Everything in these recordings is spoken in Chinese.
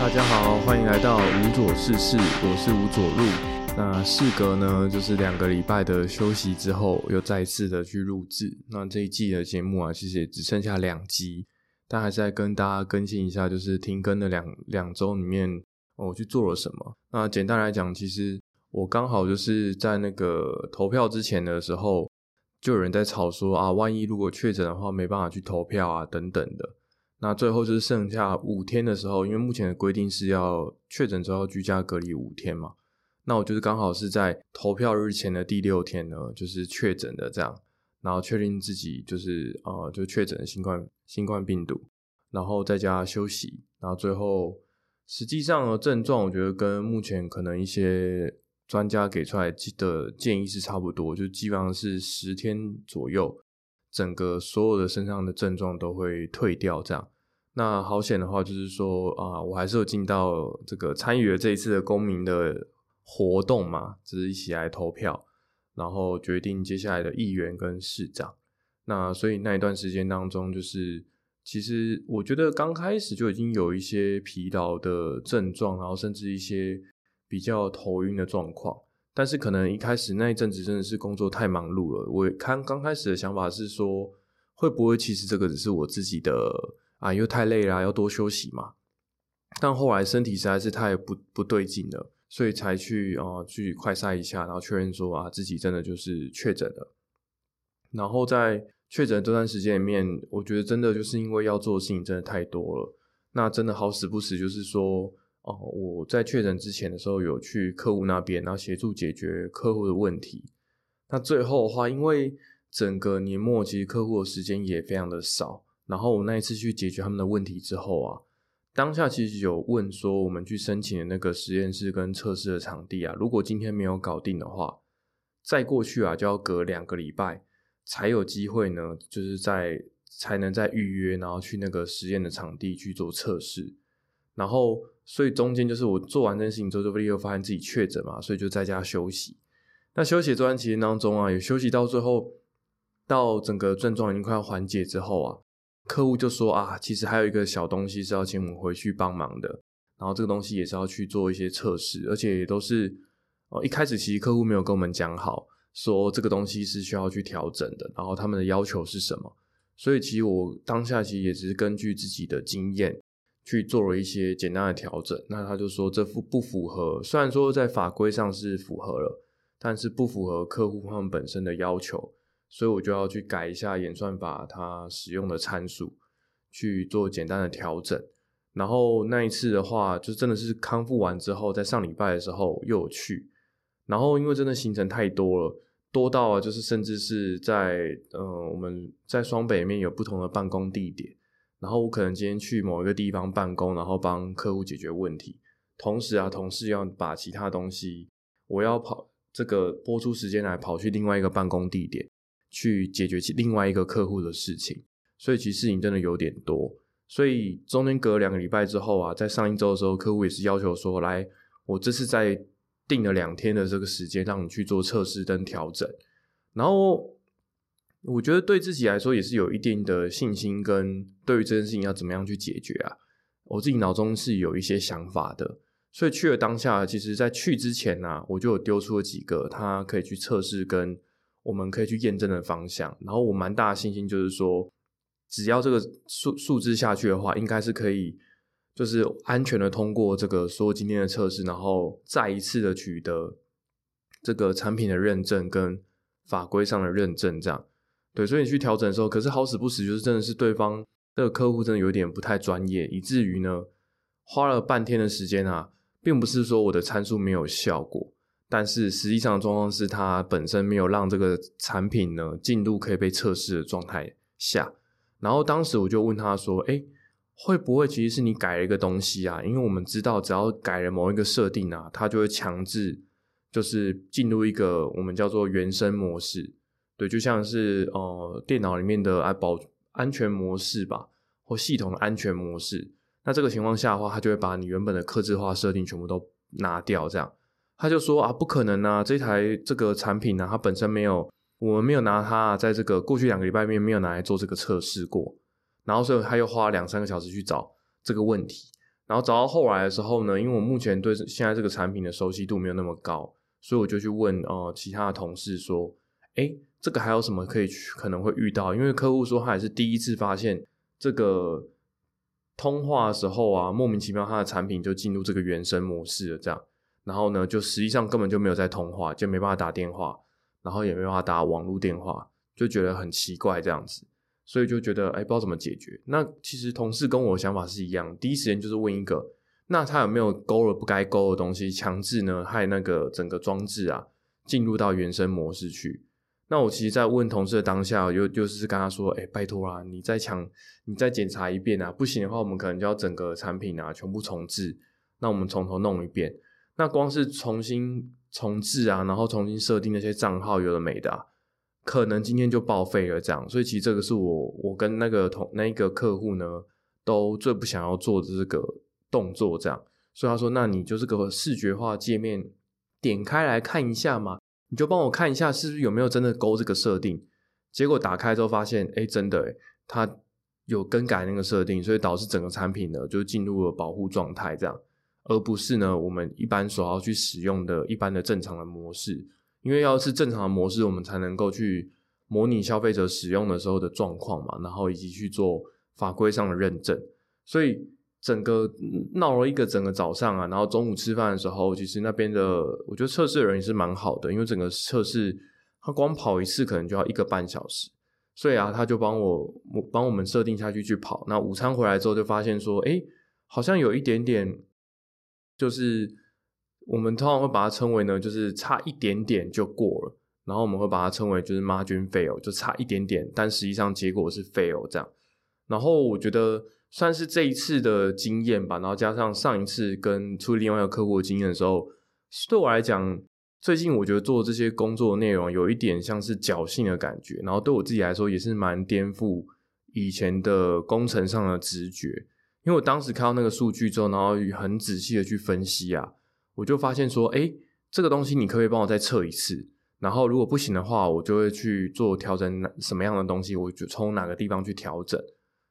大家好，欢迎来到无左事事，我是吴左路。那事隔呢，就是两个礼拜的休息之后，又再次的去录制。那这一季的节目啊，其实也只剩下两集，但还是在跟大家更新一下，就是停更的两两周里面，我去做了什么。那简单来讲，其实我刚好就是在那个投票之前的时候，就有人在吵说啊，万一如果确诊的话，没办法去投票啊，等等的。那最后就是剩下五天的时候，因为目前的规定是要确诊之后居家隔离五天嘛。那我就是刚好是在投票日前的第六天呢，就是确诊的这样，然后确定自己就是呃就确诊新冠新冠病毒，然后在家休息，然后最后实际上的症状，我觉得跟目前可能一些专家给出来的建议是差不多，就基本上是十天左右。整个所有的身上的症状都会退掉，这样。那好险的话，就是说啊，我还是有进到这个参与了这一次的公民的活动嘛，就是一起来投票，然后决定接下来的议员跟市长。那所以那一段时间当中，就是其实我觉得刚开始就已经有一些疲劳的症状，然后甚至一些比较头晕的状况。但是可能一开始那一阵子真的是工作太忙碌了。我看刚开始的想法是说，会不会其实这个只是我自己的啊，又太累了，要多休息嘛。但后来身体实在是太不不对劲了，所以才去啊去快筛一下，然后确认说啊自己真的就是确诊了。然后在确诊这段时间里面，我觉得真的就是因为要做的事情真的太多了，那真的好死不死就是说。哦，我在确诊之前的时候有去客户那边，然后协助解决客户的问题。那最后的话，因为整个年末其实客户的时间也非常的少，然后我那一次去解决他们的问题之后啊，当下其实有问说，我们去申请的那个实验室跟测试的场地啊，如果今天没有搞定的话，再过去啊就要隔两个礼拜才有机会呢，就是在才能再预约，然后去那个实验的场地去做测试。然后，所以中间就是我做完这件事情之后，就立刻发现自己确诊嘛，所以就在家休息。那休息这段期间当中啊，也休息到最后，到整个症状已经快要缓解之后啊，客户就说啊，其实还有一个小东西是要请我们回去帮忙的。然后这个东西也是要去做一些测试，而且也都是哦，一开始其实客户没有跟我们讲好，说这个东西是需要去调整的，然后他们的要求是什么。所以其实我当下其实也只是根据自己的经验。去做了一些简单的调整，那他就说这符不符合？虽然说在法规上是符合了，但是不符合客户他们本身的要求，所以我就要去改一下演算法它使用的参数，去做简单的调整。然后那一次的话，就真的是康复完之后，在上礼拜的时候又有去，然后因为真的行程太多了，多到，就是甚至是在呃我们在双北面有不同的办公地点。然后我可能今天去某一个地方办公，然后帮客户解决问题，同时啊，同事要把其他东西，我要跑这个播出时间来跑去另外一个办公地点去解决另外一个客户的事情，所以其实事情真的有点多。所以中间隔两个礼拜之后啊，在上一周的时候，客户也是要求说，来，我这次在定了两天的这个时间，让你去做测试跟调整，然后。我觉得对自己来说也是有一定的信心，跟对于这件事情要怎么样去解决啊，我自己脑中是有一些想法的。所以去了当下，其实在去之前呢，我就有丢出了几个他可以去测试跟我们可以去验证的方向。然后我蛮大的信心就是说，只要这个数数字下去的话，应该是可以就是安全的通过这个所有今天的测试，然后再一次的取得这个产品的认证跟法规上的认证，这样。对，所以你去调整的时候，可是好死不死，就是真的是对方这个客户真的有点不太专业，以至于呢，花了半天的时间啊，并不是说我的参数没有效果，但是实际上的状况是他本身没有让这个产品呢进入可以被测试的状态下。然后当时我就问他说：“哎，会不会其实是你改了一个东西啊？因为我们知道，只要改了某一个设定啊，它就会强制就是进入一个我们叫做原生模式。”对，就像是呃电脑里面的安保安全模式吧，或系统安全模式。那这个情况下的话，它就会把你原本的克制化设定全部都拿掉。这样，他就说啊，不可能啊，这台这个产品呢，它本身没有，我们没有拿它在这个过去两个礼拜面没有拿来做这个测试过。然后，所以他又花两三个小时去找这个问题。然后找到后来的时候呢，因为我目前对现在这个产品的熟悉度没有那么高，所以我就去问哦其他的同事说，哎，这个还有什么可以去可能会遇到？因为客户说他也是第一次发现这个通话的时候啊，莫名其妙他的产品就进入这个原生模式了，这样，然后呢，就实际上根本就没有在通话，就没办法打电话，然后也没办法打网络电话，就觉得很奇怪这样子。所以就觉得哎，不知道怎么解决。那其实同事跟我的想法是一样，第一时间就是问一个，那他有没有勾了不该勾的东西，强制呢害那个整个装置啊进入到原生模式去？那我其实，在问同事的当下，又就是跟他说，哎，拜托啦，你再强，你再检查一遍啊，不行的话，我们可能就要整个产品啊全部重置，那我们从头弄一遍。那光是重新重置啊，然后重新设定那些账号，有的没的。可能今天就报废了，这样，所以其实这个是我我跟那个同那个客户呢，都最不想要做的这个动作，这样，所以他说，那你就是个视觉化界面，点开来看一下嘛，你就帮我看一下是不是有没有真的勾这个设定，结果打开之后发现，哎，真的，它有更改那个设定，所以导致整个产品呢就进入了保护状态，这样，而不是呢我们一般所要去使用的一般的正常的模式。因为要是正常的模式，我们才能够去模拟消费者使用的时候的状况嘛，然后以及去做法规上的认证。所以整个闹了一个整个早上啊，然后中午吃饭的时候，其实那边的我觉得测试的人也是蛮好的，因为整个测试他光跑一次可能就要一个半小时，所以啊，他就帮我帮我们设定下去去跑。那午餐回来之后就发现说，哎，好像有一点点就是。我们通常会把它称为呢，就是差一点点就过了，然后我们会把它称为就是 margin fail，就差一点点，但实际上结果是 fail 这样。然后我觉得算是这一次的经验吧，然后加上上一次跟处理另外一个客户的经验的时候，对我来讲，最近我觉得做这些工作内容有一点像是侥幸的感觉，然后对我自己来说也是蛮颠覆以前的工程上的直觉，因为我当时看到那个数据之后，然后很仔细的去分析啊。我就发现说，哎，这个东西你可以帮我再测一次，然后如果不行的话，我就会去做调整，什么样的东西，我就从哪个地方去调整。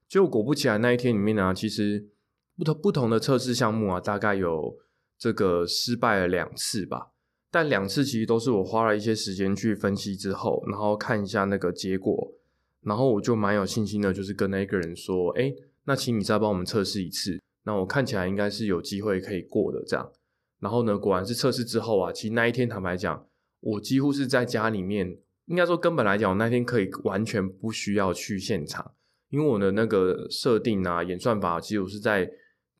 结果果不其然，那一天里面呢，其实不同不同的测试项目啊，大概有这个失败了两次吧。但两次其实都是我花了一些时间去分析之后，然后看一下那个结果，然后我就蛮有信心的，就是跟那一个人说，哎，那请你再帮我们测试一次，那我看起来应该是有机会可以过的这样。然后呢，果然是测试之后啊，其实那一天坦白讲，我几乎是在家里面，应该说根本来讲，我那天可以完全不需要去现场，因为我的那个设定啊、演算法，其实我是在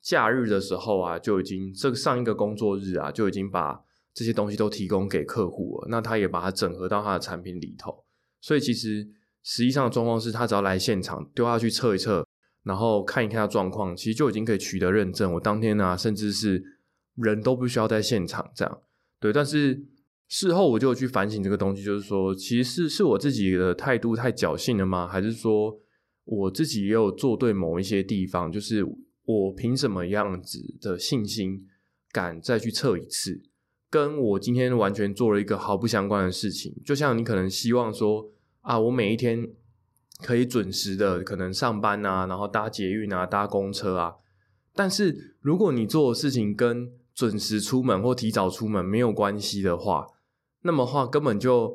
假日的时候啊，就已经这个上一个工作日啊，就已经把这些东西都提供给客户了，那他也把它整合到他的产品里头，所以其实实际上的状况是他只要来现场丢下去测一测，然后看一看他状况，其实就已经可以取得认证。我当天呢，甚至是。人都不需要在现场这样，对，但是事后我就去反省这个东西，就是说，其实是是我自己的态度太侥幸了吗？还是说我自己也有做对某一些地方？就是我凭什么样子的信心敢再去测一次？跟我今天完全做了一个毫不相关的事情，就像你可能希望说啊，我每一天可以准时的可能上班啊，然后搭捷运啊，搭公车啊，但是如果你做的事情跟准时出门或提早出门没有关系的话，那么话根本就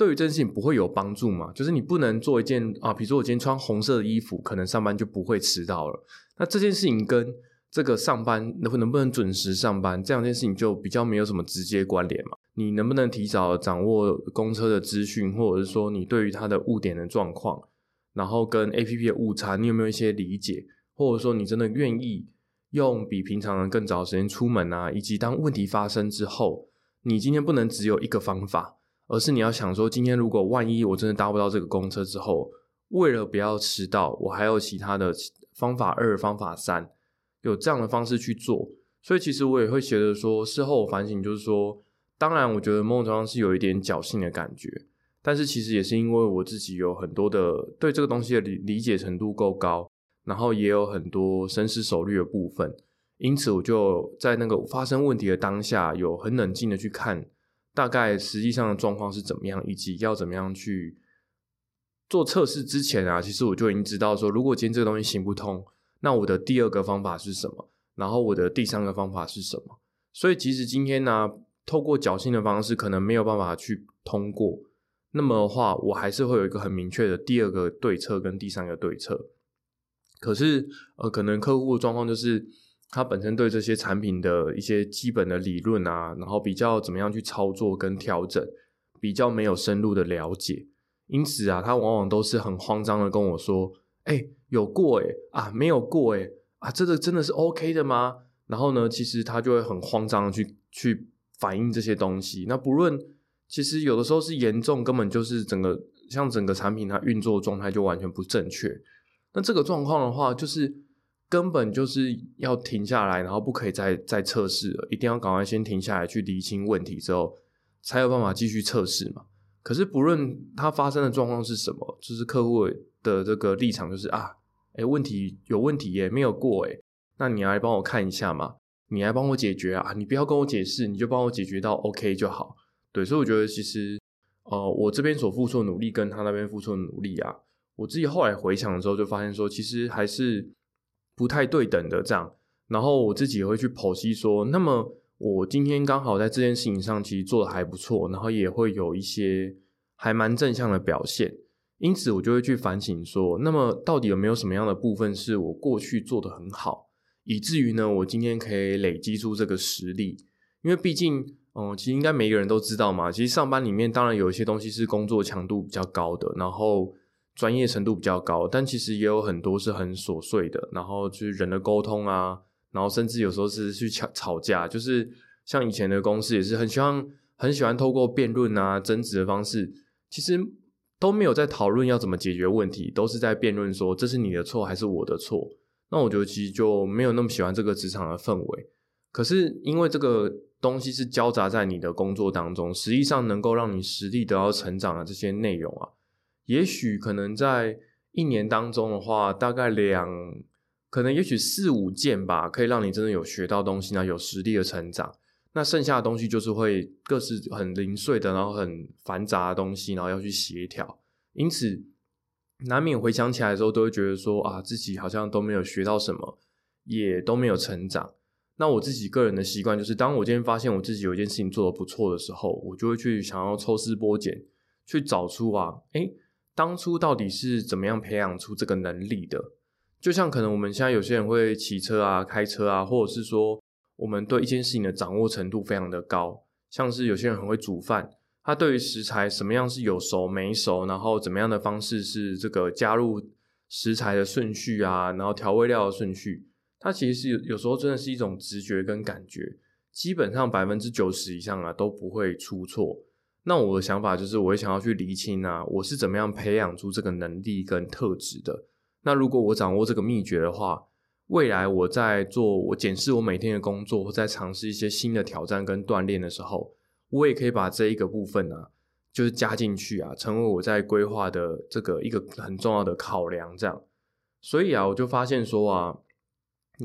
对于这件事情不会有帮助嘛？就是你不能做一件啊，比如说我今天穿红色的衣服，可能上班就不会迟到了。那这件事情跟这个上班能能不能准时上班这两件事情就比较没有什么直接关联嘛？你能不能提早掌握公车的资讯，或者是说你对于它的误点的状况，然后跟 A P P 的误差，你有没有一些理解，或者说你真的愿意？用比平常人更早时间出门啊，以及当问题发生之后，你今天不能只有一个方法，而是你要想说，今天如果万一我真的搭不到这个公车之后，为了不要迟到，我还有其他的方法二、方法三，有这样的方式去做。所以其实我也会觉得说，事后反省就是说，当然我觉得某种程度上是有一点侥幸的感觉，但是其实也是因为我自己有很多的对这个东西的理理解程度够高。然后也有很多深思熟虑的部分，因此我就在那个发生问题的当下，有很冷静的去看大概实际上的状况是怎么样，以及要怎么样去做测试之前啊，其实我就已经知道说，如果今天这个东西行不通，那我的第二个方法是什么？然后我的第三个方法是什么？所以其实今天呢，透过侥幸的方式，可能没有办法去通过。那么的话，我还是会有一个很明确的第二个对策跟第三个对策。可是，呃，可能客户的状况就是他本身对这些产品的一些基本的理论啊，然后比较怎么样去操作跟调整，比较没有深入的了解。因此啊，他往往都是很慌张的跟我说：“哎，有过哎啊，没有过哎啊，这个真的是 OK 的吗？”然后呢，其实他就会很慌张的去去反映这些东西。那不论其实有的时候是严重，根本就是整个像整个产品它运作状态就完全不正确。那这个状况的话，就是根本就是要停下来，然后不可以再再测试了，一定要赶快先停下来去厘清问题之后，才有办法继续测试嘛。可是不论它发生的状况是什么，就是客户的这个立场就是啊，哎，问题有问题耶，没有过哎，那你来帮我看一下嘛，你来帮我解决啊，你不要跟我解释，你就帮我解决到 OK 就好。对，所以我觉得其实，呃，我这边所付出的努力跟他那边付出的努力啊，我自己后来回想的时候就发现说，其实还是不太对等的这样。然后我自己也会去剖析说，那么我今天刚好在这件事情上其实做的还不错，然后也会有一些还蛮正向的表现，因此我就会去反省说，那么到底有没有什么样的部分是我过去做的很好，以至于呢，我今天可以累积出这个实力，因为毕竟。嗯，其实应该每个人都知道嘛。其实上班里面当然有一些东西是工作强度比较高的，然后专业程度比较高，但其实也有很多是很琐碎的，然后就是人的沟通啊，然后甚至有时候是去吵吵架，就是像以前的公司也是很喜欢很喜欢透过辩论啊、争执的方式，其实都没有在讨论要怎么解决问题，都是在辩论说这是你的错还是我的错。那我觉得其实就没有那么喜欢这个职场的氛围。可是因为这个。东西是交杂在你的工作当中，实际上能够让你实力得到成长的这些内容啊，也许可能在一年当中的话，大概两，可能也许四五件吧，可以让你真的有学到东西呢，有实力的成长。那剩下的东西就是会各式很零碎的，然后很繁杂的东西，然后要去协调。因此，难免回想起来的时候，都会觉得说啊，自己好像都没有学到什么，也都没有成长。那我自己个人的习惯就是，当我今天发现我自己有一件事情做的不错的时候，我就会去想要抽丝剥茧，去找出啊，诶，当初到底是怎么样培养出这个能力的？就像可能我们现在有些人会骑车啊、开车啊，或者是说我们对一件事情的掌握程度非常的高，像是有些人很会煮饭，他对于食材什么样是有熟没熟，然后怎么样的方式是这个加入食材的顺序啊，然后调味料的顺序。它其实是有有时候真的是一种直觉跟感觉，基本上百分之九十以上啊都不会出错。那我的想法就是，我会想要去厘清啊，我是怎么样培养出这个能力跟特质的。那如果我掌握这个秘诀的话，未来我在做我检视我每天的工作，或在尝试一些新的挑战跟锻炼的时候，我也可以把这一个部分啊，就是加进去啊，成为我在规划的这个一个很重要的考量。这样，所以啊，我就发现说啊。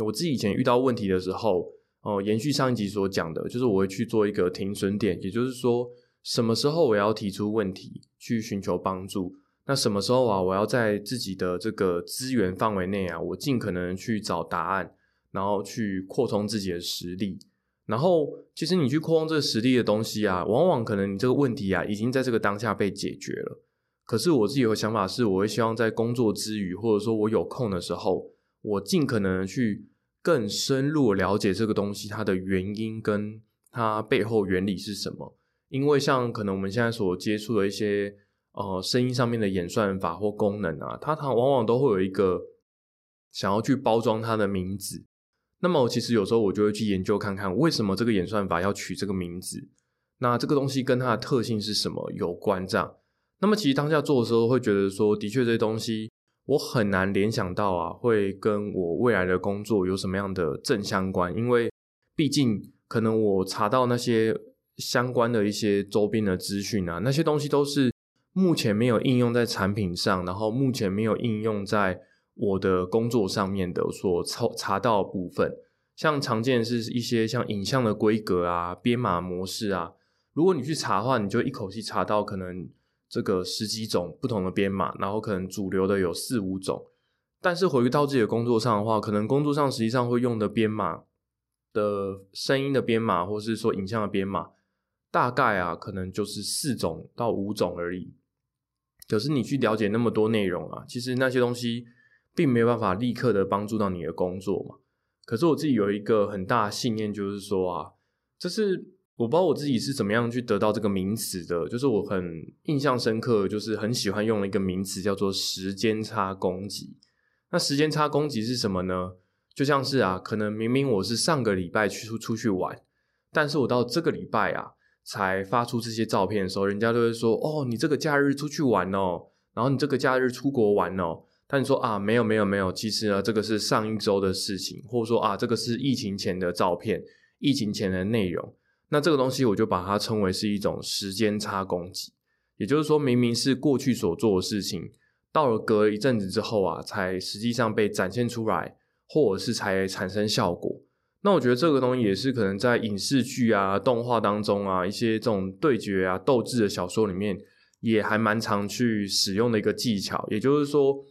我自己以前遇到问题的时候，哦，延续上一集所讲的，就是我会去做一个停损点，也就是说，什么时候我要提出问题去寻求帮助，那什么时候啊，我要在自己的这个资源范围内啊，我尽可能去找答案，然后去扩充自己的实力。然后，其实你去扩充这个实力的东西啊，往往可能你这个问题啊，已经在这个当下被解决了。可是我自己有想法是，我会希望在工作之余，或者说我有空的时候。我尽可能去更深入了解这个东西，它的原因跟它背后原理是什么。因为像可能我们现在所接触的一些呃声音上面的演算法或功能啊，它它往往都会有一个想要去包装它的名字。那么其实有时候我就会去研究看看，为什么这个演算法要取这个名字？那这个东西跟它的特性是什么有关？这样，那么其实当下做的时候会觉得说，的确这些东西。我很难联想到啊，会跟我未来的工作有什么样的正相关？因为毕竟可能我查到那些相关的一些周边的资讯啊，那些东西都是目前没有应用在产品上，然后目前没有应用在我的工作上面的所查查到部分。像常见是一些像影像的规格啊、编码模式啊，如果你去查的话，你就一口气查到可能。这个十几种不同的编码，然后可能主流的有四五种，但是回到自己的工作上的话，可能工作上实际上会用的编码的声音的编码，或是说影像的编码，大概啊，可能就是四种到五种而已。可是你去了解那么多内容啊，其实那些东西并没有办法立刻的帮助到你的工作嘛。可是我自己有一个很大的信念，就是说啊，这是我不知道我自己是怎么样去得到这个名词的，就是我很印象深刻，就是很喜欢用一个名词叫做时间差攻击。那时间差攻击是什么呢？就像是啊，可能明明我是上个礼拜去出去玩，但是我到这个礼拜啊。才发出这些照片的时候，人家都会说：“哦，你这个假日出去玩哦，然后你这个假日出国玩哦。”但你说啊，没有没有没有，其实呢，这个是上一周的事情，或者说啊，这个是疫情前的照片，疫情前的内容。那这个东西我就把它称为是一种时间差攻击，也就是说，明明是过去所做的事情，到了隔一阵子之后啊，才实际上被展现出来，或者是才产生效果。那我觉得这个东西也是可能在影视剧啊、动画当中啊，一些这种对决啊、斗智的小说里面，也还蛮常去使用的一个技巧。也就是说，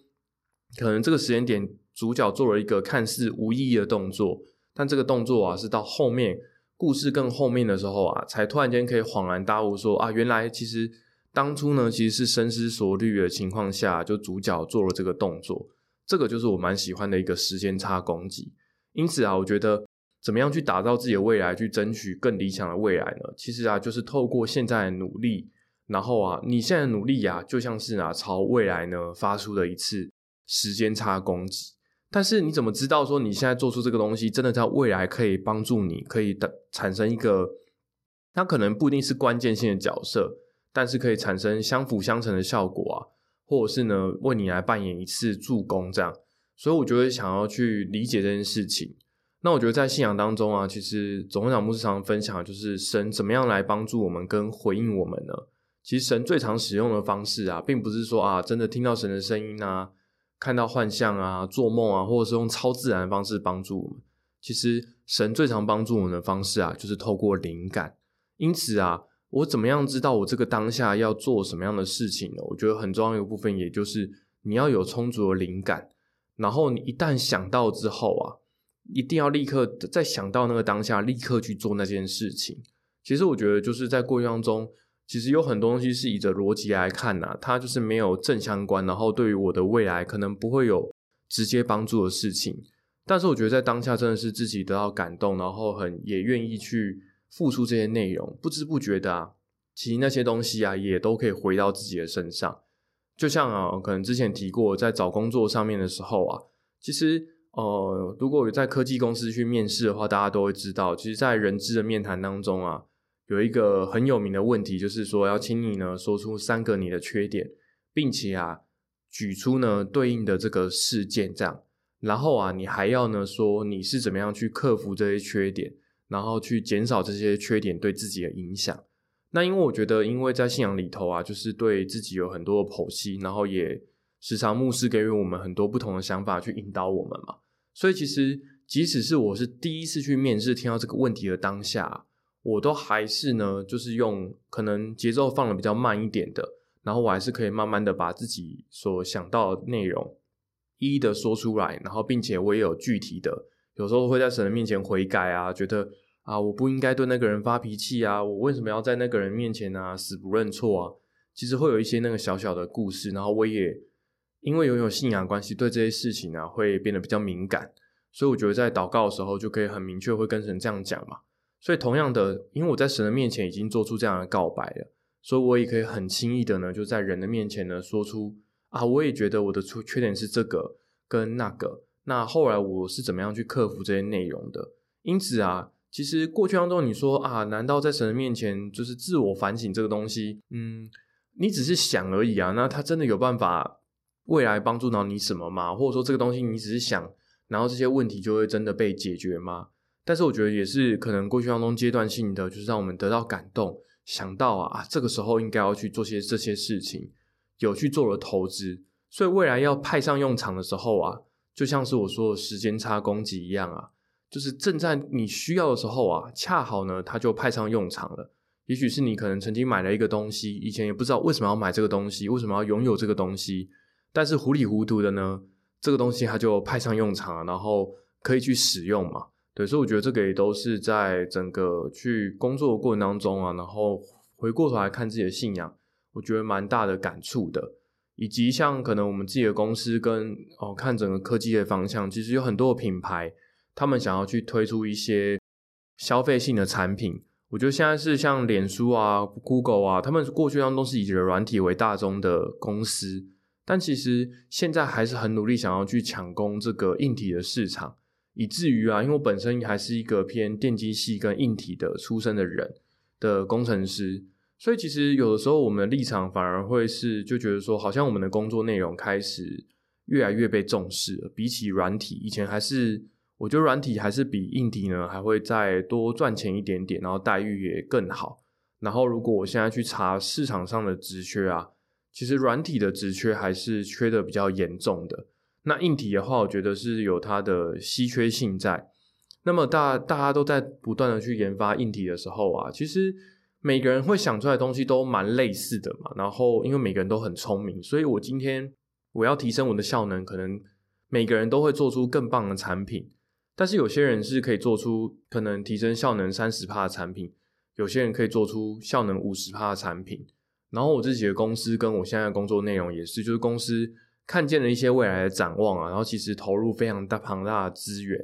可能这个时间点主角做了一个看似无意义的动作，但这个动作啊，是到后面故事更后面的时候啊，才突然间可以恍然大悟，说啊，原来其实当初呢，其实是深思熟虑的情况下，就主角做了这个动作。这个就是我蛮喜欢的一个时间差攻击。因此啊，我觉得。怎么样去打造自己的未来，去争取更理想的未来呢？其实啊，就是透过现在的努力，然后啊，你现在的努力呀，就像是啊，朝未来呢发出的一次时间差攻击。但是你怎么知道说你现在做出这个东西，真的在未来可以帮助你，可以的产生一个，它可能不一定是关键性的角色，但是可以产生相辅相成的效果啊，或者是呢，为你来扮演一次助攻这样。所以我觉得想要去理解这件事情。那我觉得在信仰当中啊，其实总会长牧师常分享，就是神怎么样来帮助我们跟回应我们呢？其实神最常使用的方式啊，并不是说啊，真的听到神的声音啊，看到幻象啊，做梦啊，或者是用超自然的方式帮助我们。其实神最常帮助我们的方式啊，就是透过灵感。因此啊，我怎么样知道我这个当下要做什么样的事情呢？我觉得很重要一个部分，也就是你要有充足的灵感，然后你一旦想到之后啊。一定要立刻在想到那个当下，立刻去做那件事情。其实我觉得就是在过程当中，其实有很多东西是以着逻辑来看呐，它就是没有正相关，然后对于我的未来可能不会有直接帮助的事情。但是我觉得在当下真的是自己得到感动，然后很也愿意去付出这些内容，不知不觉的啊，其实那些东西啊也都可以回到自己的身上。就像啊，可能之前提过，在找工作上面的时候啊，其实。哦，如果有在科技公司去面试的话，大家都会知道，其实，在人资的面谈当中啊，有一个很有名的问题，就是说要请你呢说出三个你的缺点，并且啊举出呢对应的这个事件，这样，然后啊你还要呢说你是怎么样去克服这些缺点，然后去减少这些缺点对自己的影响。那因为我觉得，因为在信仰里头啊，就是对自己有很多的剖析，然后也时常牧师给予我们很多不同的想法去引导我们嘛。所以其实，即使是我是第一次去面试，听到这个问题的当下，我都还是呢，就是用可能节奏放的比较慢一点的，然后我还是可以慢慢的把自己所想到的内容一一的说出来，然后并且我也有具体的，有时候会在神的面前悔改啊，觉得啊我不应该对那个人发脾气啊，我为什么要在那个人面前啊死不认错啊？其实会有一些那个小小的故事，然后我也。因为拥有信仰关系，对这些事情呢会变得比较敏感，所以我觉得在祷告的时候就可以很明确会跟神这样讲嘛。所以同样的，因为我在神的面前已经做出这样的告白了，所以我也可以很轻易的呢就在人的面前呢说出啊，我也觉得我的缺缺点是这个跟那个。那后来我是怎么样去克服这些内容的？因此啊，其实过去当中你说啊，难道在神的面前就是自我反省这个东西？嗯，你只是想而已啊。那他真的有办法？未来帮助到你什么吗？或者说这个东西你只是想，然后这些问题就会真的被解决吗？但是我觉得也是可能过去当中阶段性的，就是让我们得到感动，想到啊啊这个时候应该要去做些这些事情，有去做了投资，所以未来要派上用场的时候啊，就像是我说的时间差攻击一样啊，就是正在你需要的时候啊，恰好呢它就派上用场了。也许是你可能曾经买了一个东西，以前也不知道为什么要买这个东西，为什么要拥有这个东西。但是糊里糊涂的呢，这个东西它就派上用场，然后可以去使用嘛。对，所以我觉得这个也都是在整个去工作的过程当中啊，然后回过头来看自己的信仰，我觉得蛮大的感触的。以及像可能我们自己的公司跟哦看整个科技的方向，其实有很多的品牌，他们想要去推出一些消费性的产品。我觉得现在是像脸书啊、Google 啊，他们过去当中是以软体为大宗的公司，但其实现在还是很努力想要去抢攻这个硬体的市场。以至于啊，因为我本身还是一个偏电机系跟硬体的出身的人的工程师，所以其实有的时候我们的立场反而会是就觉得说，好像我们的工作内容开始越来越被重视了。比起软体，以前还是我觉得软体还是比硬体呢还会再多赚钱一点点，然后待遇也更好。然后如果我现在去查市场上的职缺啊，其实软体的职缺还是缺的比较严重的。那硬体的话，我觉得是有它的稀缺性在。那么大大家都在不断的去研发硬体的时候啊，其实每个人会想出来的东西都蛮类似的嘛。然后因为每个人都很聪明，所以我今天我要提升我的效能，可能每个人都会做出更棒的产品。但是有些人是可以做出可能提升效能三十帕的产品，有些人可以做出效能五十帕的产品。然后我自己的公司跟我现在的工作内容也是，就是公司。看见了一些未来的展望啊，然后其实投入非常大庞大的资源，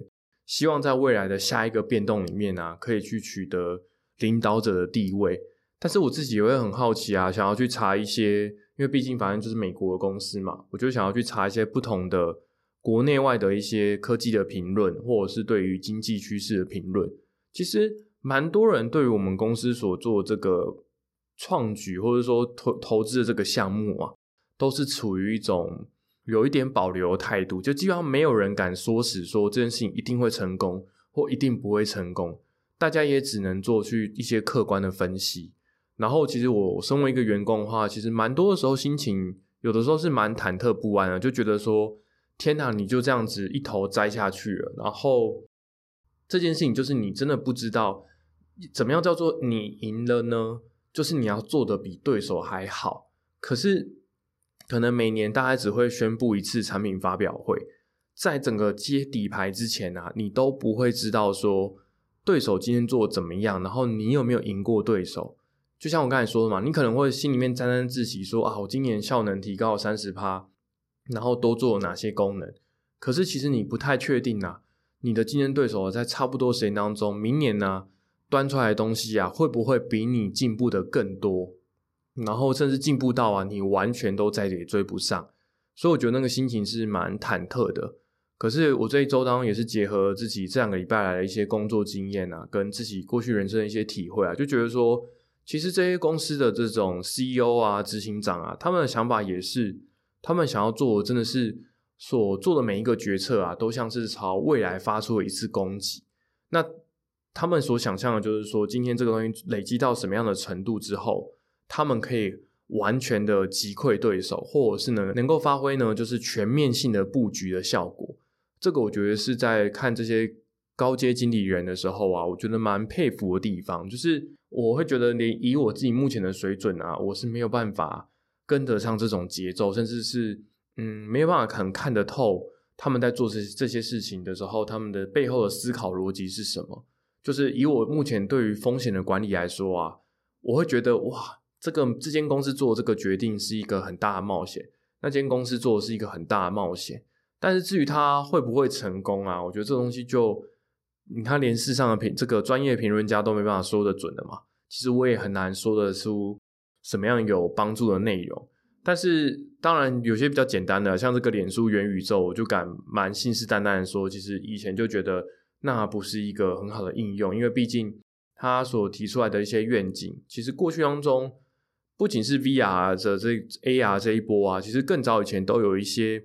希望在未来的下一个变动里面啊，可以去取得领导者的地位。但是我自己也会很好奇啊，想要去查一些，因为毕竟反正就是美国的公司嘛，我就想要去查一些不同的国内外的一些科技的评论，或者是对于经济趋势的评论。其实蛮多人对于我们公司所做这个创举，或者说投投资的这个项目啊。都是处于一种有一点保留的态度，就基本上没有人敢说死说这件事情一定会成功或一定不会成功，大家也只能做去一些客观的分析。然后，其实我身为一个员工的话，其实蛮多的时候心情有的时候是蛮忐忑不安的，就觉得说天哪，你就这样子一头栽下去了。然后这件事情就是你真的不知道怎么样叫做你赢了呢？就是你要做的比对手还好，可是。可能每年大概只会宣布一次产品发表会，在整个接底牌之前啊，你都不会知道说对手今天做怎么样，然后你有没有赢过对手。就像我刚才说的嘛，你可能会心里面沾沾自喜，说啊，我今年效能提高三十趴，然后多做了哪些功能。可是其实你不太确定啊，你的竞争对手在差不多时间当中，明年呢端出来的东西啊，会不会比你进步的更多？然后甚至进步到啊，你完全都再也追不上，所以我觉得那个心情是蛮忐忑的。可是我这一周当中也是结合自己这两个礼拜来的一些工作经验啊，跟自己过去人生的一些体会啊，就觉得说，其实这些公司的这种 CEO 啊、执行长啊，他们的想法也是，他们想要做，真的是所做的每一个决策啊，都像是朝未来发出了一次攻击。那他们所想象的就是说，今天这个东西累积到什么样的程度之后。他们可以完全的击溃对手，或者是呢能够发挥呢就是全面性的布局的效果。这个我觉得是在看这些高阶经理人的时候啊，我觉得蛮佩服的地方。就是我会觉得，连以我自己目前的水准啊，我是没有办法跟得上这种节奏，甚至是嗯没有办法很看得透他们在做这这些事情的时候，他们的背后的思考逻辑是什么。就是以我目前对于风险的管理来说啊，我会觉得哇。这个这间公司做这个决定是一个很大的冒险，那间公司做的是一个很大的冒险。但是至于它会不会成功啊？我觉得这东西就你看，连世上的评这个专业评论家都没办法说得准的嘛。其实我也很难说得出什么样有帮助的内容。但是当然有些比较简单的，像这个脸书元宇宙，我就敢蛮信誓旦旦的说，其实以前就觉得那不是一个很好的应用，因为毕竟他所提出来的一些愿景，其实过去当中。不仅是 VR 的这 AR 这一波啊，其实更早以前都有一些，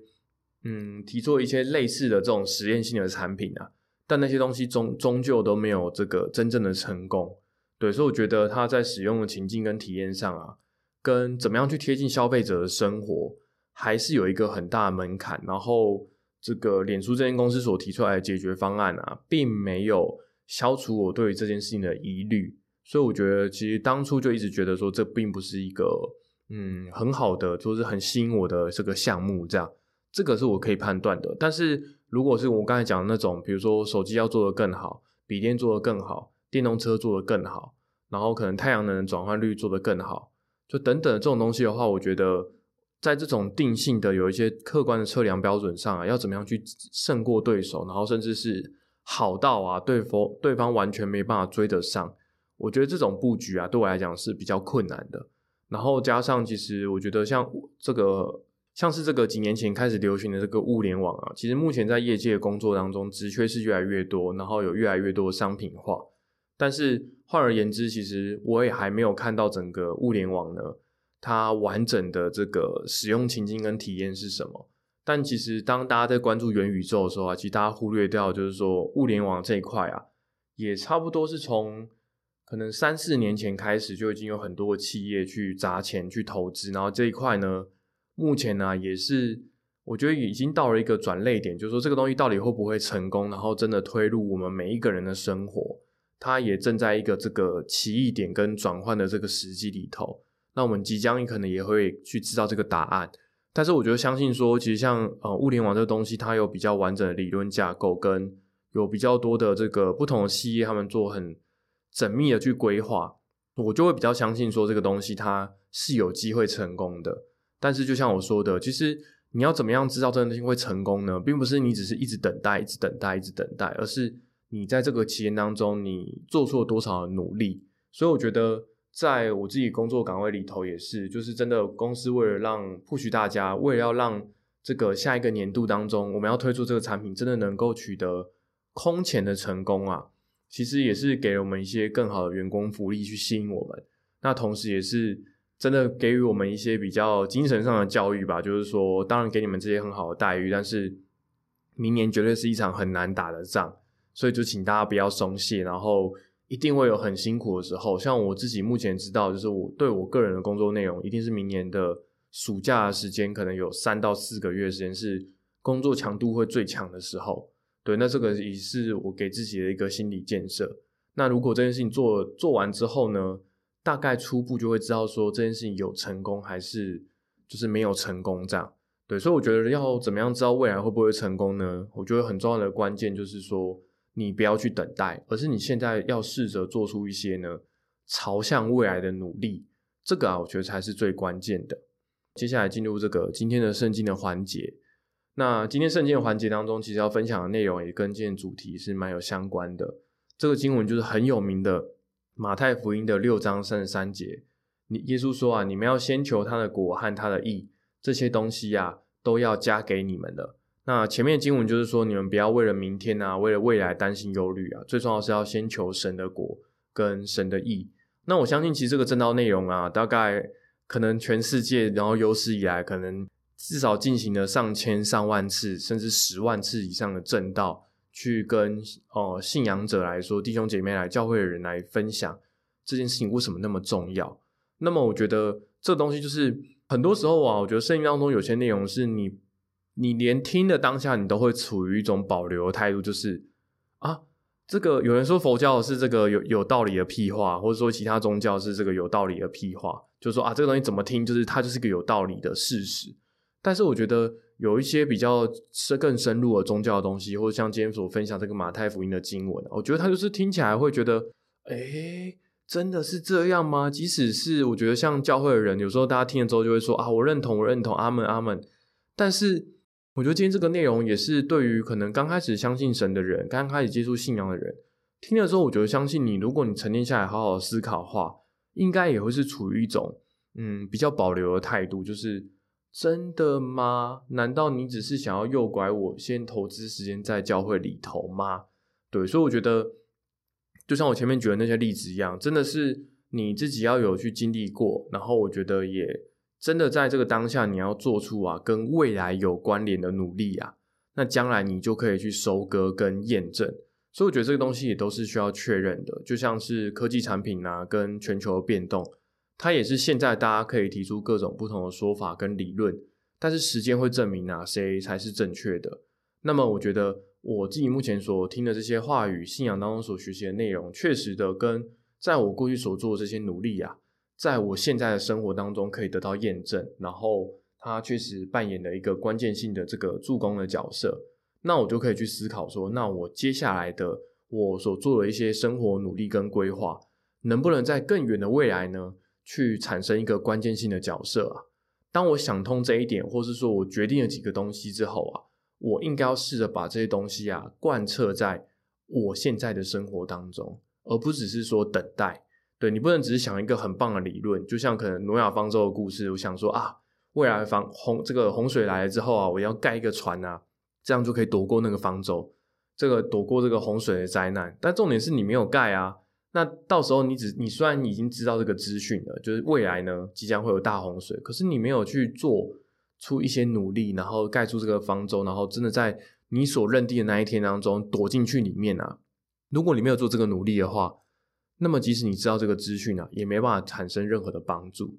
嗯，提出一些类似的这种实验性的产品啊，但那些东西终终究都没有这个真正的成功。对，所以我觉得它在使用的情境跟体验上啊，跟怎么样去贴近消费者的生活，还是有一个很大的门槛。然后，这个脸书这间公司所提出来的解决方案啊，并没有消除我对于这件事情的疑虑。所以我觉得，其实当初就一直觉得说，这并不是一个嗯很好的，就是很吸引我的这个项目。这样，这个是我可以判断的。但是如果是我刚才讲的那种，比如说手机要做得更好，笔电做得更好，电动车做得更好，然后可能太阳能转换率做得更好，就等等这种东西的话，我觉得在这种定性的有一些客观的测量标准上啊，要怎么样去胜过对手，然后甚至是好到啊对方对方完全没办法追得上，我觉得这种布局啊对我来讲是比较困难的。然后加上其实我觉得像这个像是这个几年前开始流行的这个物联网啊，其实目前在业界工作当中职缺是越来越多，然后有越来越多的商品化。但是换而言之，其实我也还没有看到整个物联网呢，它完整的这个使用情境跟体验是什么。但其实当大家在关注元宇宙的时候啊，其实大家忽略掉就是说物联网这一块啊，也差不多是从可能三四年前开始就已经有很多企业去砸钱去投资，然后这一块呢，目前呢也是我觉得已经到了一个转类点，就是说这个东西到底会不会成功，然后真的推入我们每一个人的生活。它也正在一个这个奇异点跟转换的这个时机里头，那我们即将可能也会去知道这个答案。但是我觉得相信说，其实像呃物联网这个东西，它有比较完整的理论架构，跟有比较多的这个不同的企业，他们做很缜密的去规划，我就会比较相信说这个东西它是有机会成功的。但是就像我说的，其实你要怎么样知道这个东西会成功呢？并不是你只是一直等待、一直等待、一直等待，而是。你在这个期间当中，你做出了多少努力？所以我觉得，在我自己工作岗位里头也是，就是真的公司为了让不许大家，为了要让这个下一个年度当中，我们要推出这个产品，真的能够取得空前的成功啊！其实也是给了我们一些更好的员工福利去吸引我们，那同时也是真的给予我们一些比较精神上的教育吧。就是说，当然给你们这些很好的待遇，但是明年绝对是一场很难打的仗。所以就请大家不要松懈，然后一定会有很辛苦的时候。像我自己目前知道，就是我对我个人的工作内容，一定是明年的暑假时间，可能有三到四个月时间是工作强度会最强的时候。对，那这个也是我给自己的一个心理建设。那如果这件事情做做完之后呢，大概初步就会知道说这件事情有成功还是就是没有成功这样。对，所以我觉得要怎么样知道未来会不会成功呢？我觉得很重要的关键就是说。你不要去等待，而是你现在要试着做出一些呢，朝向未来的努力。这个啊，我觉得才是最关键的。接下来进入这个今天的圣经的环节。那今天圣经的环节当中，其实要分享的内容也跟今天主题是蛮有相关的。这个经文就是很有名的马太福音的六章三十三节。你耶稣说啊，你们要先求他的果和他的义，这些东西呀，都要加给你们的。那前面经文就是说，你们不要为了明天啊，为了未来担心忧虑啊，最重要是要先求神的国跟神的义。那我相信，其实这个正道内容啊，大概可能全世界，然后有史以来，可能至少进行了上千上万次，甚至十万次以上的正道，去跟哦信仰者来说，弟兄姐妹来教会的人来分享这件事情为什么那么重要。那么，我觉得这东西就是很多时候啊，我觉得圣经当中有些内容是你。你连听的当下，你都会处于一种保留的态度，就是啊，这个有人说佛教是这个有有道理的屁话，或者说其他宗教是这个有道理的屁话，就说啊，这个东西怎么听，就是它就是个有道理的事实。但是我觉得有一些比较深更深入的宗教的东西，或者像今天所分享这个马太福音的经文，我觉得它就是听起来会觉得，哎，真的是这样吗？即使是我觉得像教会的人，有时候大家听了之后就会说啊，我认同，我认同，阿门，阿门。但是。我觉得今天这个内容也是对于可能刚开始相信神的人，刚开始接触信仰的人，听了之后，我觉得相信你，如果你沉淀下来好好思考的话，应该也会是处于一种嗯比较保留的态度，就是真的吗？难道你只是想要诱拐我先投资时间在教会里头吗？对，所以我觉得就像我前面举的那些例子一样，真的是你自己要有去经历过，然后我觉得也。真的在这个当下，你要做出啊跟未来有关联的努力啊，那将来你就可以去收割跟验证。所以我觉得这个东西也都是需要确认的，就像是科技产品啊跟全球的变动，它也是现在大家可以提出各种不同的说法跟理论，但是时间会证明啊谁才是正确的。那么我觉得我自己目前所听的这些话语、信仰当中所学习的内容，确实的跟在我过去所做的这些努力啊。在我现在的生活当中可以得到验证，然后他确实扮演了一个关键性的这个助攻的角色。那我就可以去思考说，那我接下来的我所做的一些生活努力跟规划，能不能在更远的未来呢，去产生一个关键性的角色啊？当我想通这一点，或是说我决定了几个东西之后啊，我应该要试着把这些东西啊贯彻在我现在的生活当中，而不只是说等待。对你不能只是想一个很棒的理论，就像可能诺亚方舟的故事，我想说啊，未来防洪这个洪水来了之后啊，我要盖一个船啊。这样就可以躲过那个方舟，这个躲过这个洪水的灾难。但重点是你没有盖啊，那到时候你只你虽然已经知道这个资讯了，就是未来呢即将会有大洪水，可是你没有去做出一些努力，然后盖出这个方舟，然后真的在你所认定的那一天当中躲进去里面啊。如果你没有做这个努力的话，那么即使你知道这个资讯啊，也没办法产生任何的帮助。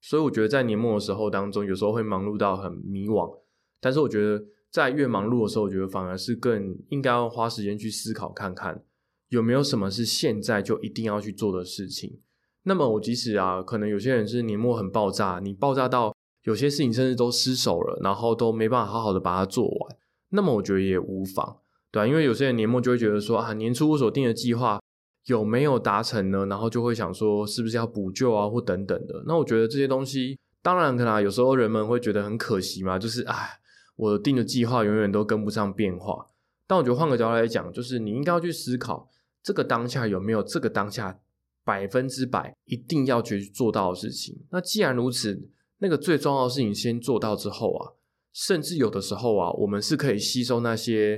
所以我觉得在年末的时候当中，有时候会忙碌到很迷惘，但是我觉得。在越忙碌的时候，我觉得反而是更应该要花时间去思考，看看有没有什么是现在就一定要去做的事情。那么我即使啊，可能有些人是年末很爆炸，你爆炸到有些事情甚至都失手了，然后都没办法好好的把它做完，那么我觉得也无妨，对吧？因为有些人年末就会觉得说啊，年初我所定的计划有没有达成呢？然后就会想说是不是要补救啊，或等等的。那我觉得这些东西，当然可能有时候人们会觉得很可惜嘛，就是哎。我定的计划永远都跟不上变化，但我觉得换个角度来讲，就是你应该要去思考这个当下有没有这个当下百分之百一定要去做到的事情。那既然如此，那个最重要的事情先做到之后啊，甚至有的时候啊，我们是可以吸收那些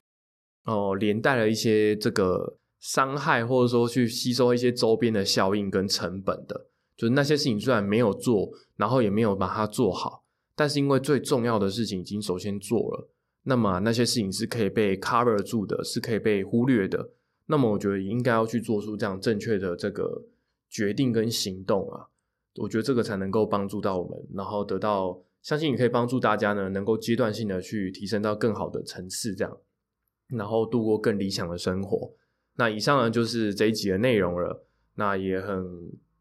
哦连带了一些这个伤害，或者说去吸收一些周边的效应跟成本的。就是那些事情虽然没有做，然后也没有把它做好。但是因为最重要的事情已经首先做了，那么那些事情是可以被 cover 住的，是可以被忽略的。那么我觉得应该要去做出这样正确的这个决定跟行动啊，我觉得这个才能够帮助到我们，然后得到相信也可以帮助大家呢，能够阶段性的去提升到更好的层次，这样，然后度过更理想的生活。那以上呢就是这一集的内容了，那也很。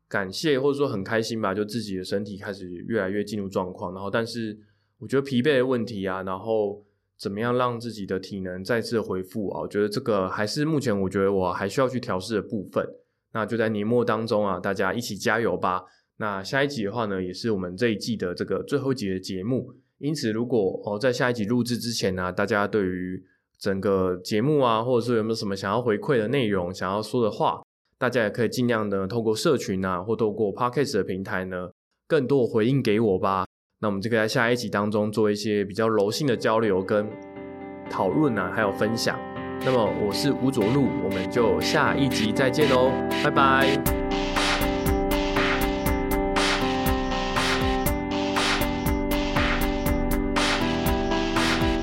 感谢或者说很开心吧，就自己的身体开始越来越进入状况，然后但是我觉得疲惫的问题啊，然后怎么样让自己的体能再次恢复啊，我觉得这个还是目前我觉得我还需要去调试的部分。那就在年末当中啊，大家一起加油吧。那下一集的话呢，也是我们这一季的这个最后一集的节目，因此如果哦在下一集录制之前呢，大家对于整个节目啊，或者说有没有什么想要回馈的内容，想要说的话。大家也可以尽量的透过社群啊，或透过 podcast 的平台呢，更多回应给我吧。那我们就可以在下一集当中做一些比较柔性的交流跟讨论啊，还有分享。那么我是吴卓路，我们就下一集再见喽，拜拜。